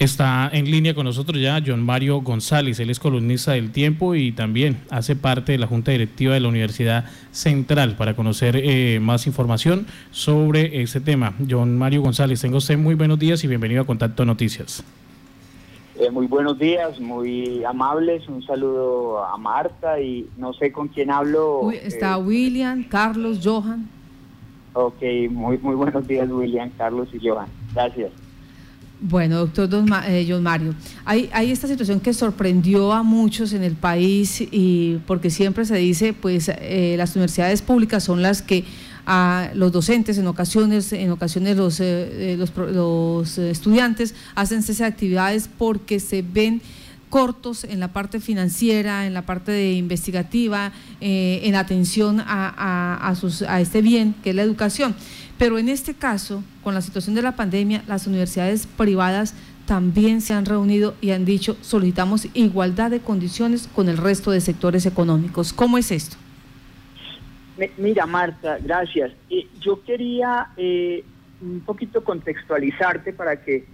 Está en línea con nosotros ya John Mario González, él es columnista del Tiempo y también hace parte de la Junta Directiva de la Universidad Central para conocer eh, más información sobre ese tema. John Mario González, tengo usted muy buenos días y bienvenido a Contacto Noticias. Eh, muy buenos días, muy amables, un saludo a Marta y no sé con quién hablo. está eh, William, Carlos, Johan. Ok, muy, muy buenos días William, Carlos y Johan. Gracias. Bueno, doctor Don eh, John Mario, hay, hay, esta situación que sorprendió a muchos en el país y porque siempre se dice, pues eh, las universidades públicas son las que a los docentes en ocasiones, en ocasiones los, eh, los, los, estudiantes hacen esas actividades porque se ven cortos en la parte financiera, en la parte de investigativa, en atención a, a, sus, a este bien que es la educación. Pero en este caso, con la situación de la pandemia, las universidades privadas también se han reunido y han dicho solicitamos igualdad de condiciones con el resto de sectores económicos. ¿Cómo es esto? Mira, Marta, gracias. yo quería eh, un poquito contextualizarte para que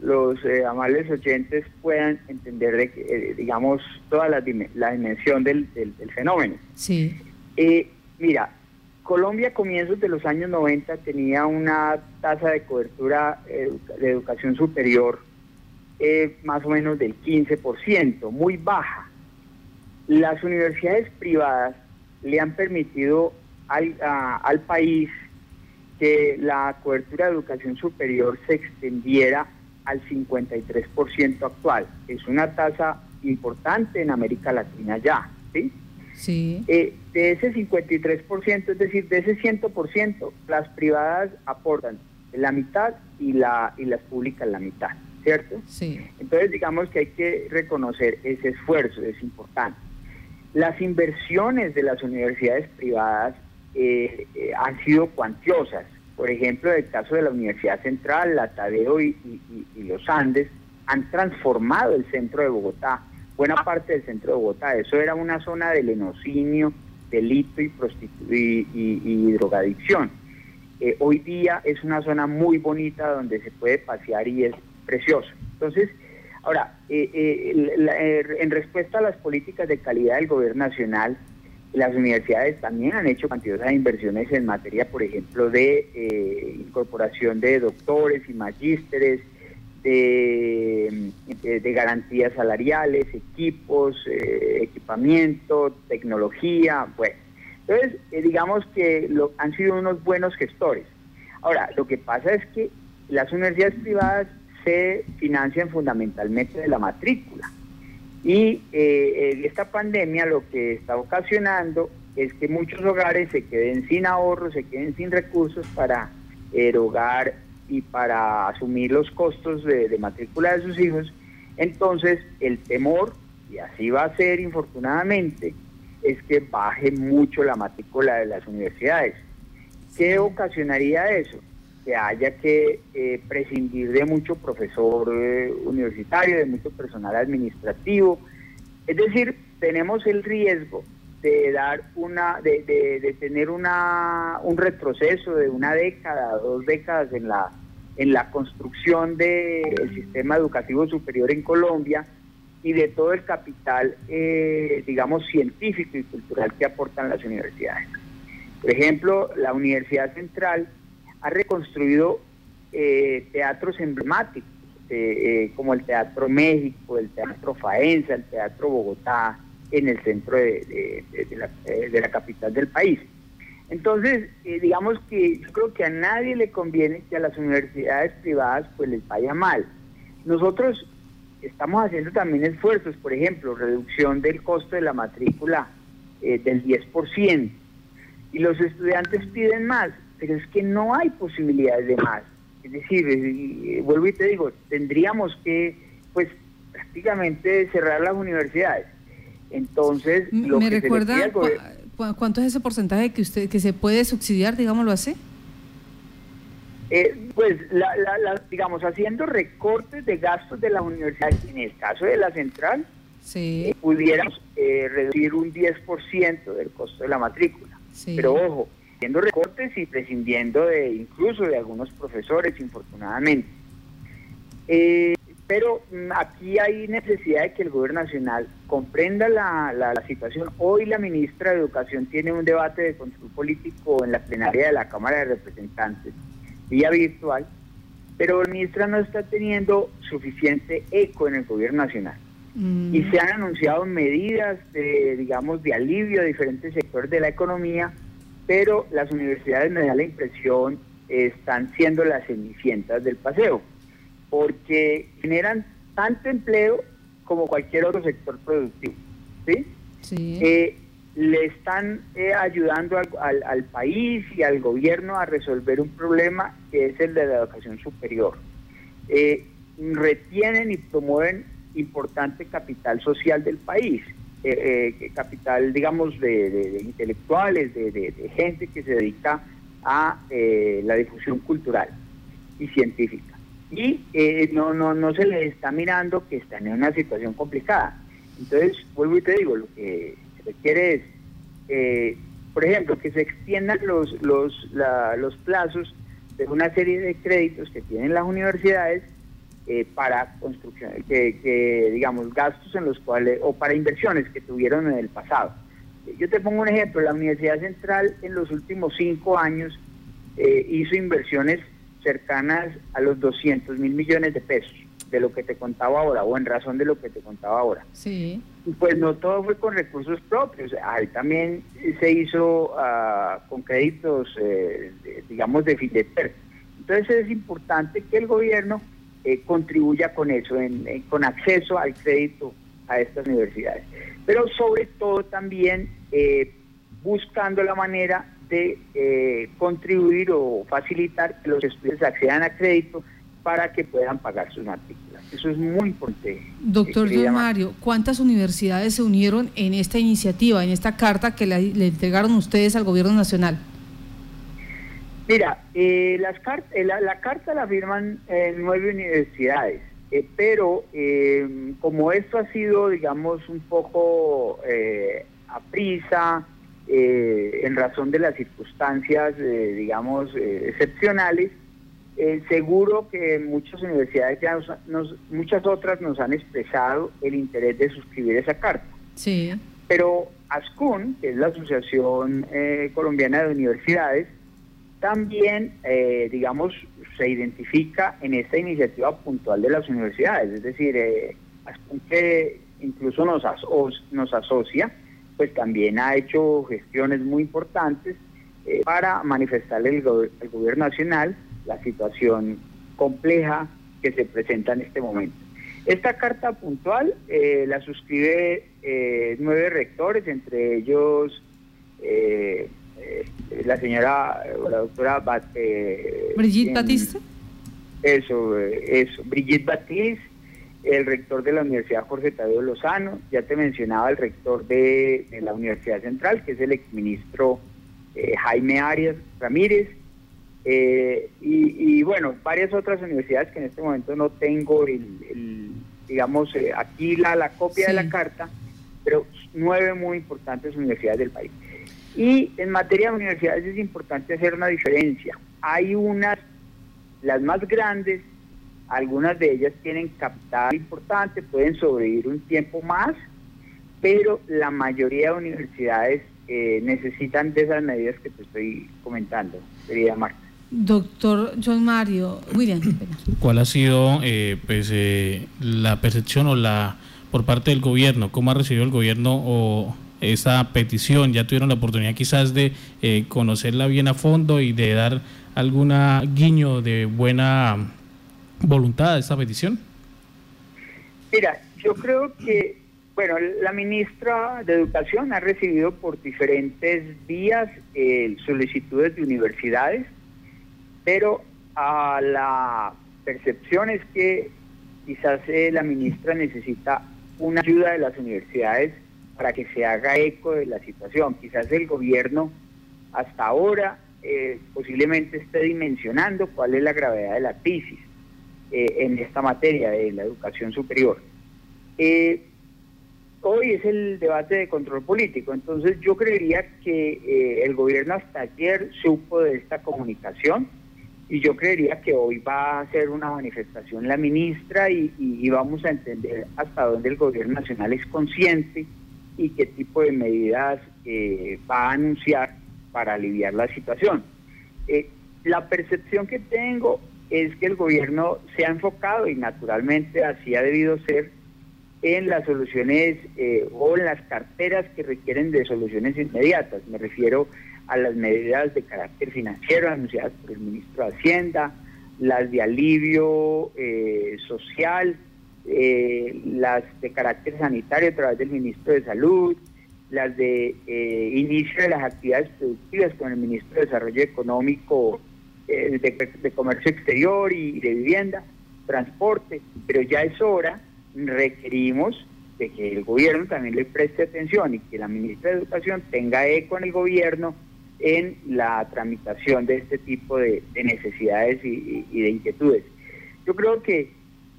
los eh, amables oyentes puedan entender, de, eh, digamos, toda la, dimensión del, fenómeno. Sí. mira, Colombia a comienzos de los años 90 tenía una tasa de cobertura eh, de educación superior eh, más o menos del 15%, muy baja. Las universidades privadas le han permitido al, al país que la cobertura de educación superior se extendiera al 53% actual. Es una tasa importante en América Latina ya, ¿sí? Sí. Eh, de ese 53%, es decir, de ese 100%, las privadas aportan la mitad y, la, y las públicas la mitad, ¿cierto? Sí. Entonces, digamos que hay que reconocer ese esfuerzo, es importante. Las inversiones de las universidades privadas eh, eh, han sido cuantiosas. Por ejemplo, en el caso de la Universidad Central, la Tadeo y los Andes han transformado el centro de Bogotá buena parte del centro de Bogotá. Eso era una zona de lenocinio, delito y, y, drogadicción. Eh, hoy día es una zona muy bonita donde se puede pasear y es precioso. Entonces, ahora, eh, eh, en respuesta a las políticas de calidad del gobierno nacional, las universidades también han hecho de inversiones en materia, por ejemplo, de incorporación de doctores y magísteres, de, garantías salariales, equipos, eh, equipamiento, tecnología, bueno. Entonces, eh, digamos que lo, han sido unos buenos gestores. Ahora, lo que pasa es que las universidades privadas se financian fundamentalmente de la matrícula. Y eh, esta pandemia lo que está ocasionando es que muchos hogares se queden sin ahorros, se queden sin recursos para erogar y para asumir los costos de, matrícula de sus hijos, entonces el temor, y así va a ser infortunadamente, es que baje mucho la matrícula de las universidades. ¿Qué ocasionaría eso? Que haya que eh, prescindir de mucho profesor eh, universitario, de mucho personal administrativo. Es decir, tenemos el riesgo de dar una, de, de, tener una, un retroceso de una década, dos décadas en la, en la construcción del sistema educativo superior en Colombia y de todo el capital, eh, digamos, científico y cultural que aportan las universidades. Por ejemplo, la Universidad Central ha reconstruido eh, teatros emblemáticos, eh, como el Teatro México, el Teatro Faenza, el Teatro Bogotá, en el centro de, la, capital del país. Entonces, eh, digamos que yo creo que a nadie le conviene que a las universidades privadas pues les vaya mal. Nosotros estamos haciendo también esfuerzos, por ejemplo, reducción del costo de la matrícula eh, del 10%. Y los estudiantes piden más, pero es que no hay posibilidades de más. Es decir, eh, vuelvo y te digo, tendríamos que, pues, prácticamente cerrar las universidades. Entonces, lo ¿Me recuerda cuánto es ese porcentaje que usted que se puede subsidiar, digámoslo así? Eh, pues, digamos, haciendo recortes de gastos de la universidad, en el caso de la central, sí. Eh, pudiéramos eh, reducir un 10% del costo de la matrícula. Pero ojo, haciendo recortes y prescindiendo de incluso de algunos profesores, infortunadamente. Pero mm, aquí hay necesidad de que el gobierno nacional comprenda la, la, situación. Hoy la ministra de Educación tiene un debate de control político en la plenaria de la Cámara de Representantes, vía virtual, pero la ministra no está teniendo suficiente eco en el gobierno nacional. Mm. Y se han anunciado medidas de, digamos, de alivio a diferentes sectores de la economía, pero las universidades, me da la impresión, están siendo las cenicientas del paseo porque generan tanto empleo como cualquier otro sector productivo. ¿sí? Eh, le están eh, ayudando al, país y al gobierno a resolver un problema que es el de la educación superior. Eh, retienen y promueven importante capital social del país, capital, digamos, de, intelectuales, de, gente que se dedica a la difusión cultural y científica y eh, no, no, no se les está mirando que están en una situación complicada. Entonces, vuelvo y te digo, lo que se requiere es, eh, por ejemplo, que se extiendan los, los, los plazos de una serie de créditos que tienen las universidades eh, para construcción, que, que, digamos, gastos en los cuales, o para inversiones que tuvieron en el pasado. Yo te pongo un ejemplo, la Universidad Central en los últimos cinco años hizo inversiones cercanas a los 200 mil millones de pesos, de lo que te contaba ahora, o en razón de lo que te contaba ahora. Sí. Pues no todo fue con recursos propios, ahí también se hizo ah, con créditos, eh, digamos, de FIDETER. Entonces es importante que el gobierno eh, contribuya con eso, con acceso al crédito a estas universidades. Pero sobre todo también eh, buscando la manera de eh, contribuir o facilitar que los estudiantes accedan a crédito para que puedan pagar sus matrículas. Eso es muy importante. Doctor Don Mario, ¿cuántas universidades se unieron en esta iniciativa, en esta carta que le entregaron ustedes al gobierno nacional? Mira, eh, las eh, la, carta la firman nueve universidades, pero como esto ha sido, digamos, un poco a prisa, eh, en razón de las circunstancias, eh, digamos, eh, excepcionales. seguro que muchas universidades, ya nos, muchas otras nos han expresado el interés de suscribir esa carta. Sí. Pero ASCUN, que es la Asociación Colombiana de Universidades, también, digamos, se identifica en esta iniciativa puntual de las universidades. Es decir, ASCUN que incluso nos, nos asocia pues también ha hecho gestiones muy importantes eh, para manifestarle al, gobierno nacional la situación compleja que se presenta en este momento. Esta carta puntual eh, la suscribe eh, nueve rectores, entre ellos la señora, la doctora Brigitte Batiste. Eso, eso, Brigitte Batiste, el rector de la Universidad Jorge Tadeo Lozano, ya te mencionaba el rector de, la Universidad Central, que es el exministro eh, Jaime Arias Ramírez, eh, y, bueno, varias otras universidades que en este momento no tengo, el, digamos, eh, aquí la, la copia de la carta, pero nueve muy importantes universidades del país. Y en materia de universidades es importante hacer una diferencia. Hay unas, las más grandes, algunas de ellas tienen capital importante, pueden sobrevivir un tiempo más, pero la mayoría de universidades eh, necesitan de esas medidas que te estoy comentando, querida Marta. Doctor John Mario, William. ¿Cuál ha sido eh, pues, eh, la percepción o la por parte del gobierno? ¿Cómo ha recibido el gobierno o esa petición? ¿Ya tuvieron la oportunidad quizás de conocerla bien a fondo y de dar alguna guiño de buena voluntad de esta petición? Mira, yo creo que, bueno, la ministra de Educación ha recibido por diferentes vías eh, solicitudes de universidades, pero a la percepción es que quizás eh, la ministra necesita una ayuda de las universidades para que se haga eco de la situación. Quizás el gobierno hasta ahora eh, posiblemente esté dimensionando cuál es la gravedad de la crisis. Eh, en esta materia de la educación superior. Eh, hoy es el debate de control político, entonces yo creería que eh, el gobierno hasta ayer supo de esta comunicación y yo creería que hoy va a ser una manifestación la ministra y, vamos a entender hasta dónde el gobierno nacional es consciente y qué tipo de medidas eh, va a anunciar para aliviar la situación. Eh, la percepción que tengo es que el gobierno se ha enfocado y naturalmente así ha debido ser en las soluciones eh, o en las carteras que requieren de soluciones inmediatas. Me refiero a las medidas de carácter financiero anunciadas por el ministro de Hacienda, las de alivio eh, social, eh, las de carácter sanitario a través del ministro de Salud, las de inicio de las actividades productivas con el ministro de Desarrollo Económico, de, de, Comercio Exterior y de Vivienda, Transporte, pero ya es hora, requerimos de que el gobierno también le preste atención y que la ministra de Educación tenga eco en el gobierno en la tramitación de este tipo de, necesidades y, de inquietudes. Yo creo que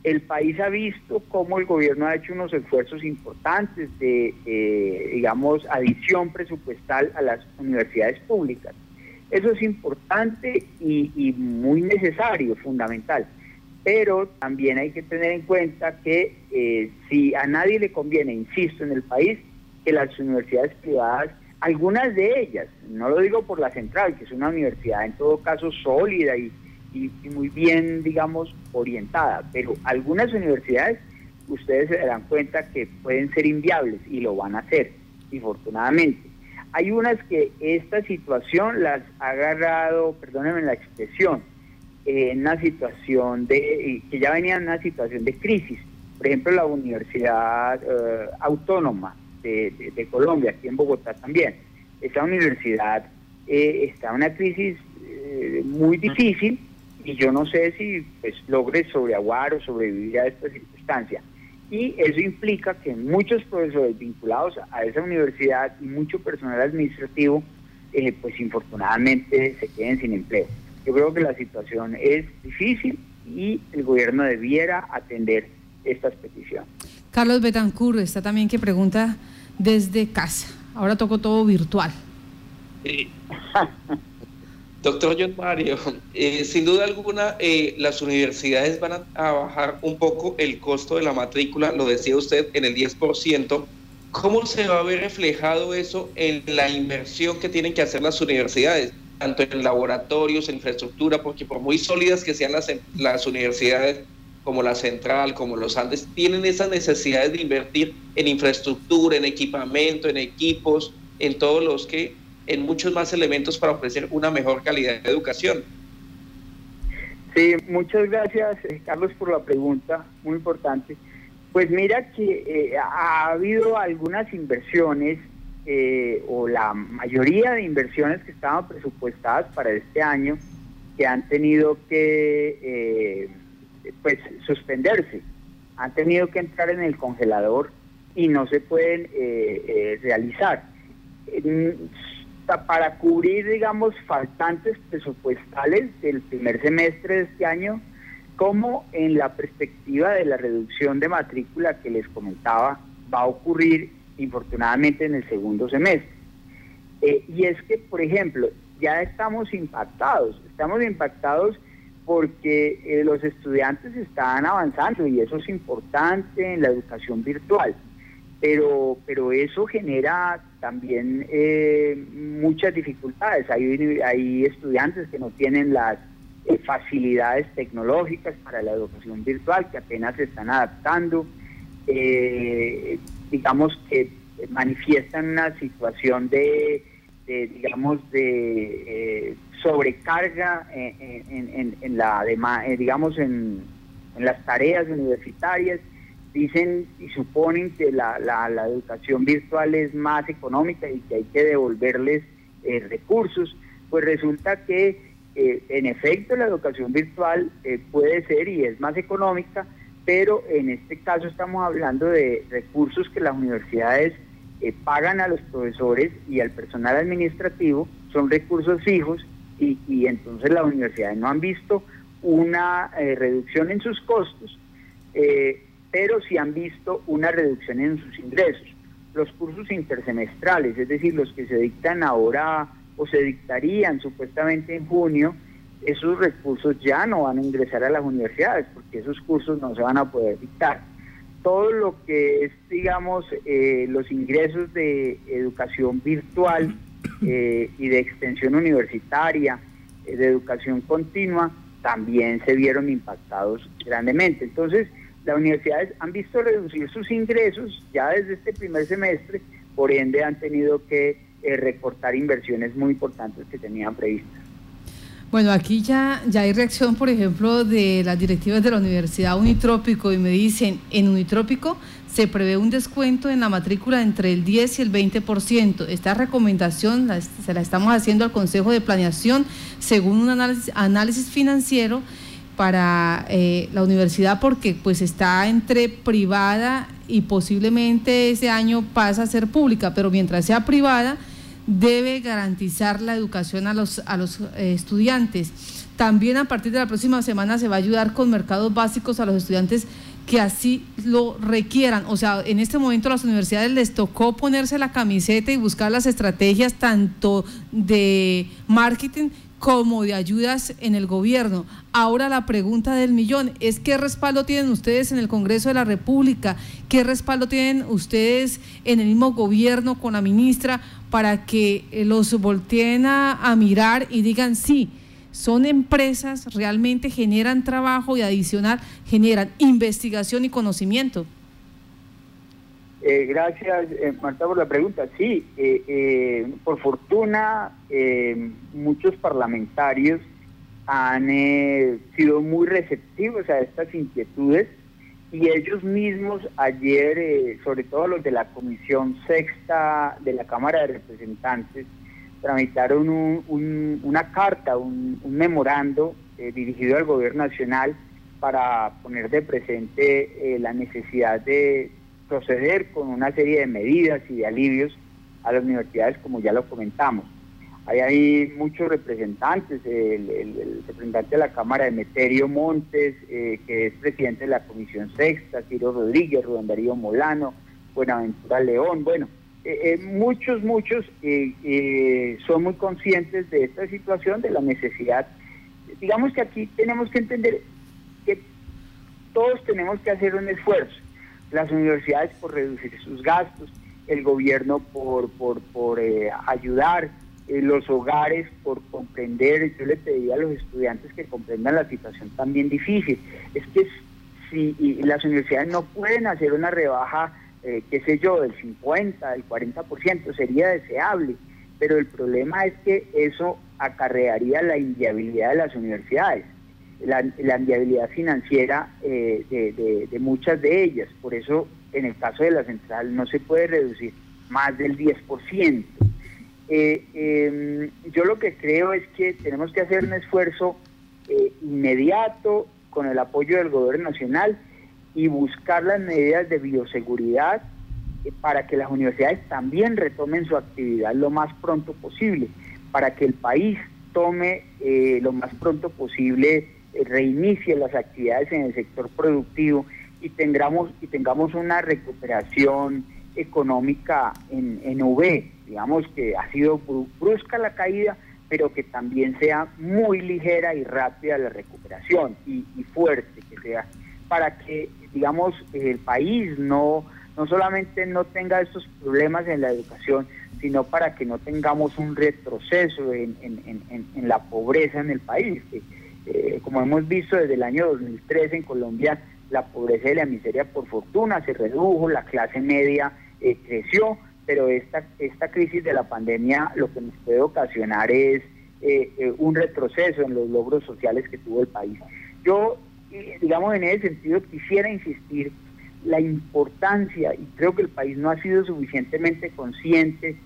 el país ha visto cómo el gobierno ha hecho unos esfuerzos importantes de, eh, digamos, adición presupuestal a las universidades públicas. Eso es importante y, muy necesario, fundamental. Pero también hay que tener en cuenta que eh, si a nadie le conviene, insisto, en el país, que las universidades privadas algunas de ellas, no lo digo por la central, que es una universidad en todo caso sólida y, muy bien, digamos, orientada, pero algunas universidades ustedes se darán cuenta que pueden ser inviables y lo van a hacer, infortunadamente. Hay unas que esta situación las ha agarrado, perdónenme la expresión, en una situación de, que ya venían en una situación de crisis. Por ejemplo, la Universidad eh, Autónoma de, Colombia, aquí en Bogotá también. Esta universidad eh, está en una crisis eh, muy difícil y yo no sé si pues, logre sobreaguar o sobrevivir a esta circunstancia. Y eso implica que muchos profesores vinculados a esa universidad y mucho personal administrativo, eh, pues infortunadamente se queden sin empleo. Yo creo que la situación es difícil y el gobierno debiera atender estas peticiones. Carlos Betancur está también que pregunta desde casa. Ahora toco todo virtual. Doctor John Mario, eh, sin duda alguna eh, las universidades van a, bajar un poco el costo de la matrícula, lo decía usted, en el 10%. ¿Cómo se va a ver reflejado eso en la inversión que tienen que hacer las universidades, tanto en laboratorios, en infraestructura, porque por muy sólidas que sean las, las universidades, como la Central, como los Andes, tienen esas necesidades de invertir en infraestructura, en equipamiento, en equipos, en todos los que, en muchos más elementos para ofrecer una mejor calidad de educación. Sí, muchas gracias, eh, Carlos, por la pregunta, muy importante. Pues mira que eh, ha habido algunas inversiones, eh, o la mayoría de inversiones que estaban presupuestadas para este año, que han tenido que pues suspenderse. Han tenido que entrar en el congelador y no se pueden eh, Para cubrir, digamos, faltantes presupuestales del primer semestre de este año, como en la perspectiva de la reducción de matrícula que les comentaba, va a ocurrir infortunadamente en el segundo semestre. Eh, y es que, por ejemplo, ya estamos impactados, estamos impactados porque eh, los estudiantes están avanzando y eso es importante en la educación virtual, pero, pero eso genera también eh, muchas dificultades. Hay, hay estudiantes que no tienen las eh, facilidades tecnológicas para la educación virtual, que apenas se están adaptando, digamos que manifiestan una situación de, digamos, de sobrecarga en, la eh, digamos en, las tareas universitarias dicen y suponen que la, la, educación virtual es más económica y que hay que devolverles eh, recursos pues resulta que eh, en efecto la educación virtual puede ser y es más económica pero en este caso estamos hablando de recursos que las universidades pagan a los profesores y al personal administrativo son recursos fijos y, entonces las universidades no han visto una eh, reducción en sus costos, eh, pero sí han visto una reducción en sus ingresos. Los cursos intersemestrales, es decir, los que se dictan ahora o se dictarían supuestamente en junio, esos recursos ya no van a ingresar a las universidades porque esos cursos no se van a poder dictar. Todo lo que es, digamos, eh, los ingresos de educación virtual eh, y de extensión universitaria, eh, de educación continua, también se vieron impactados grandemente. Entonces, las universidades han visto reducir sus ingresos ya desde este primer semestre, por ende han tenido que recortar inversiones muy importantes que tenían previstas. Bueno, aquí ya, ya hay reacción, por ejemplo, de las directivas de la Universidad Unitrópico y me dicen, en Unitrópico se prevé un descuento en la matrícula entre el 10 y el 20%. Esta recomendación se la estamos haciendo al Consejo de Planeación según un análisis financiero para eh, la universidad porque pues está entre privada y posiblemente ese año pasa a ser pública, pero mientras sea privada debe garantizar la educación a los, a los eh, estudiantes. También a partir de la próxima semana se va a ayudar con mercados básicos a los estudiantes que así lo requieran. O sea, en este momento a las universidades les tocó ponerse la camiseta y buscar las estrategias tanto de marketing como de ayudas en el gobierno. Ahora la pregunta del millón es qué respaldo tienen ustedes en el Congreso de la República, qué respaldo tienen ustedes en el mismo gobierno con la ministra para que eh, los volteen a, mirar y digan sí. Son empresas, realmente generan trabajo y adicional generan investigación y conocimiento. Eh, gracias, eh, Marta, por la pregunta. Sí, eh, por fortuna, muchos parlamentarios han sido muy receptivos a estas inquietudes y ellos mismos ayer, sobre todo los de la Comisión Sexta de la Cámara de Representantes, tramitaron una carta, un, un memorando dirigido al Gobierno Nacional para poner de presente la necesidad de proceder con una serie de medidas y de alivios a las universidades, como ya lo comentamos. Ahí hay muchos representantes, el, representante de la Cámara de Meterio Montes, eh, que es presidente de la Comisión Sexta, Ciro Rodríguez, Rubén Darío Molano, Buenaventura León, bueno, eh, eh, muchos, muchos son muy conscientes de esta situación, de la necesidad. Digamos que aquí tenemos que entender que todos tenemos que hacer un esfuerzo las universidades por reducir sus gastos, el gobierno por, por, eh, ayudar, eh, los hogares por comprender, yo le pedí a los estudiantes que comprendan la situación también difícil, es que si las universidades no pueden hacer una rebaja, eh, qué sé yo, del 50, del 40%, sería deseable, pero el problema es que eso acarrearía la inviabilidad de las universidades la, la viabilidad financiera eh, de, muchas de ellas. Por eso, en el caso de la central, no se puede reducir más del 10%. Eh, em, yo lo que creo es que tenemos que hacer un esfuerzo eh, inmediato con el apoyo del gobierno nacional y buscar las medidas de bioseguridad para que las universidades también retomen su actividad lo más pronto posible, para que el país tome lo más pronto posible eh, reinicie las actividades en el sector productivo y tengamos, y tengamos una recuperación económica en, en V, digamos que ha sido brusca la caída, pero que también sea muy ligera y rápida la recuperación y, fuerte que sea, para que, digamos, el país no, no solamente no tenga estos problemas en la educación, sino para que no tengamos un retroceso en, en la pobreza en el país. Eh, como hemos visto desde el año 2013 en Colombia, la pobreza y la miseria por fortuna se redujo, la clase media eh, creció, pero esta, esta crisis de la pandemia lo que nos puede ocasionar es eh, un retroceso en los logros sociales que tuvo el país. Yo, digamos, en ese sentido quisiera insistir la importancia, y creo que el país no ha sido suficientemente consciente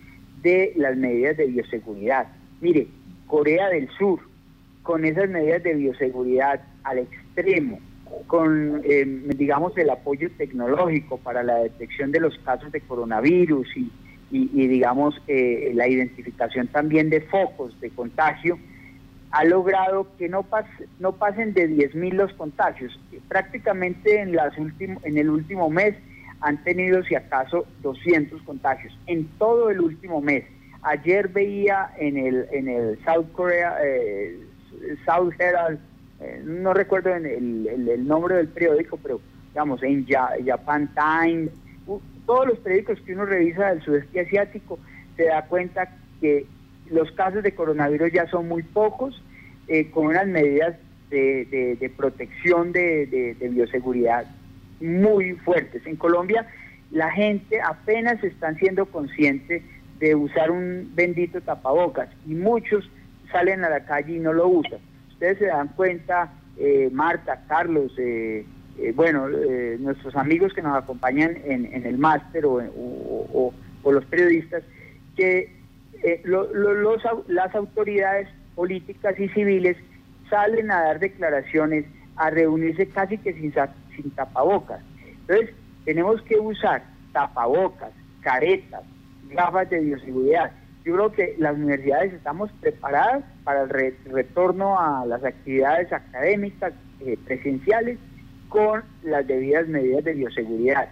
de las medidas de bioseguridad. Mire, Corea del Sur, con esas medidas de bioseguridad al extremo, con, eh, digamos, el apoyo tecnológico para la detección de los casos de coronavirus y, y, digamos, eh, la identificación también de focos de contagio, ha logrado que no, no pasen de 10.000 los contagios. Prácticamente en, las en el último mes han tenido, si acaso, 200 contagios. En todo el último mes. Ayer veía en el, en el South Korea, eh, South Herald, eh, no recuerdo el, el, nombre del periódico, pero digamos, en Japan Times, todos los periódicos que uno revisa del sudeste asiático, se da cuenta que los casos de coronavirus ya son muy pocos, eh, con unas medidas de, protección de, bioseguridad muy fuertes. En Colombia la gente apenas están siendo conscientes de usar un bendito tapabocas y muchos salen a la calle y no lo usan. Ustedes se dan cuenta, eh, Marta, Carlos, eh, bueno, nuestros amigos que nos acompañan en, el máster o, los periodistas, que los, las autoridades políticas y civiles salen a dar declaraciones, a reunirse casi que sin, sin tapabocas. Entonces, tenemos que usar tapabocas, caretas, gafas de bioseguridad. Yo creo que las universidades estamos preparadas para el retorno a las actividades académicas eh, presenciales con las debidas medidas de bioseguridad.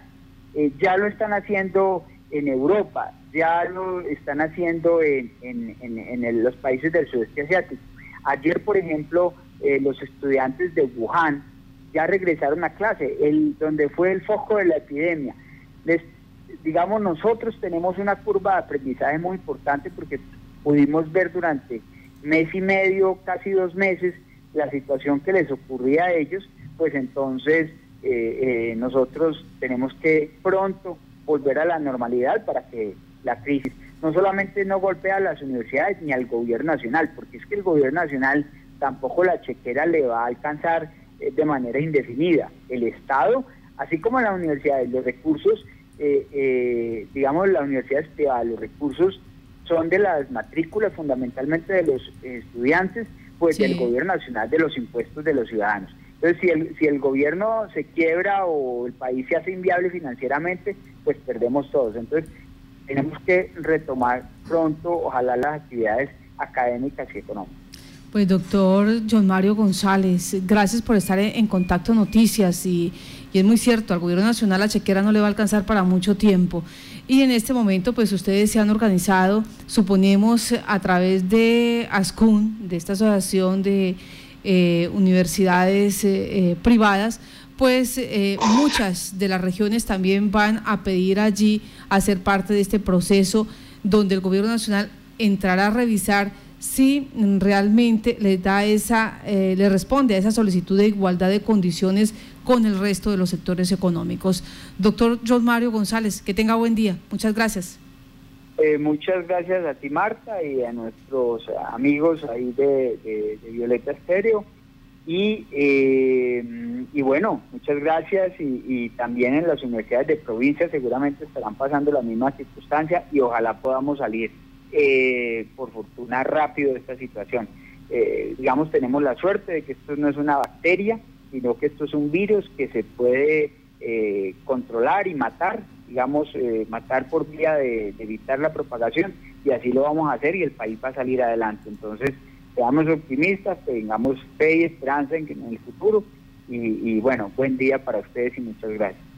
Eh, ya lo están haciendo en Europa, ya lo están haciendo en, los países del sudeste asiático. Ayer, por ejemplo, eh, los estudiantes de Wuhan ya regresaron a clase, el, donde fue el foco de la epidemia. Digamos, nosotros tenemos una curva de aprendizaje muy importante porque pudimos ver durante mes y medio, casi dos meses, la situación que les ocurría a ellos, pues entonces eh, eh, nosotros tenemos que pronto volver a la normalidad para que la crisis no solamente no golpea a las universidades ni al gobierno nacional, porque es que el gobierno nacional tampoco la chequera le va a alcanzar eh, de manera indefinida. El Estado, así como las universidades, los recursos, eh, eh, digamos, las universidades privadas, los recursos son de las matrículas fundamentalmente de los estudiantes, pues del gobierno nacional, de los impuestos de los ciudadanos. Entonces, si el, si el gobierno se quiebra o el país se hace inviable financieramente, pues perdemos todos. Entonces, tenemos que retomar pronto, ojalá, las actividades académicas y económicas. Pues doctor John Mario González, gracias por estar en Contacto Noticias y, es muy cierto, al gobierno nacional la chequera no le va a alcanzar para mucho tiempo. Y en este momento pues ustedes se han organizado, suponemos a través de ASCUN, de esta asociación de eh, universidades eh, eh, privadas, pues muchas de las regiones también van a pedir allí a ser parte de este proceso donde el gobierno nacional entrará a revisar si realmente le da esa, eh, le responde a esa solicitud de igualdad de condiciones con el resto de los sectores económicos. Doctor John Mario González, que tenga buen día. Muchas gracias. Eh, muchas gracias a ti, Marta, y a nuestros amigos ahí de, de Violeta Estéreo. Y, eh, y bueno, muchas gracias y, también en las universidades de provincia seguramente estarán pasando la misma circunstancia y ojalá podamos salir eh, por fortuna rápido esta situación. Eh, digamos, tenemos la suerte de que esto no es una bacteria, sino que esto es un virus que se puede controlar y matar, digamos, matar por vía de evitar la propagación y así lo vamos a hacer y el país va a salir adelante. Entonces, seamos optimistas, tengamos fe y esperanza en, en el futuro. Y, y bueno, buen día para ustedes y muchas gracias.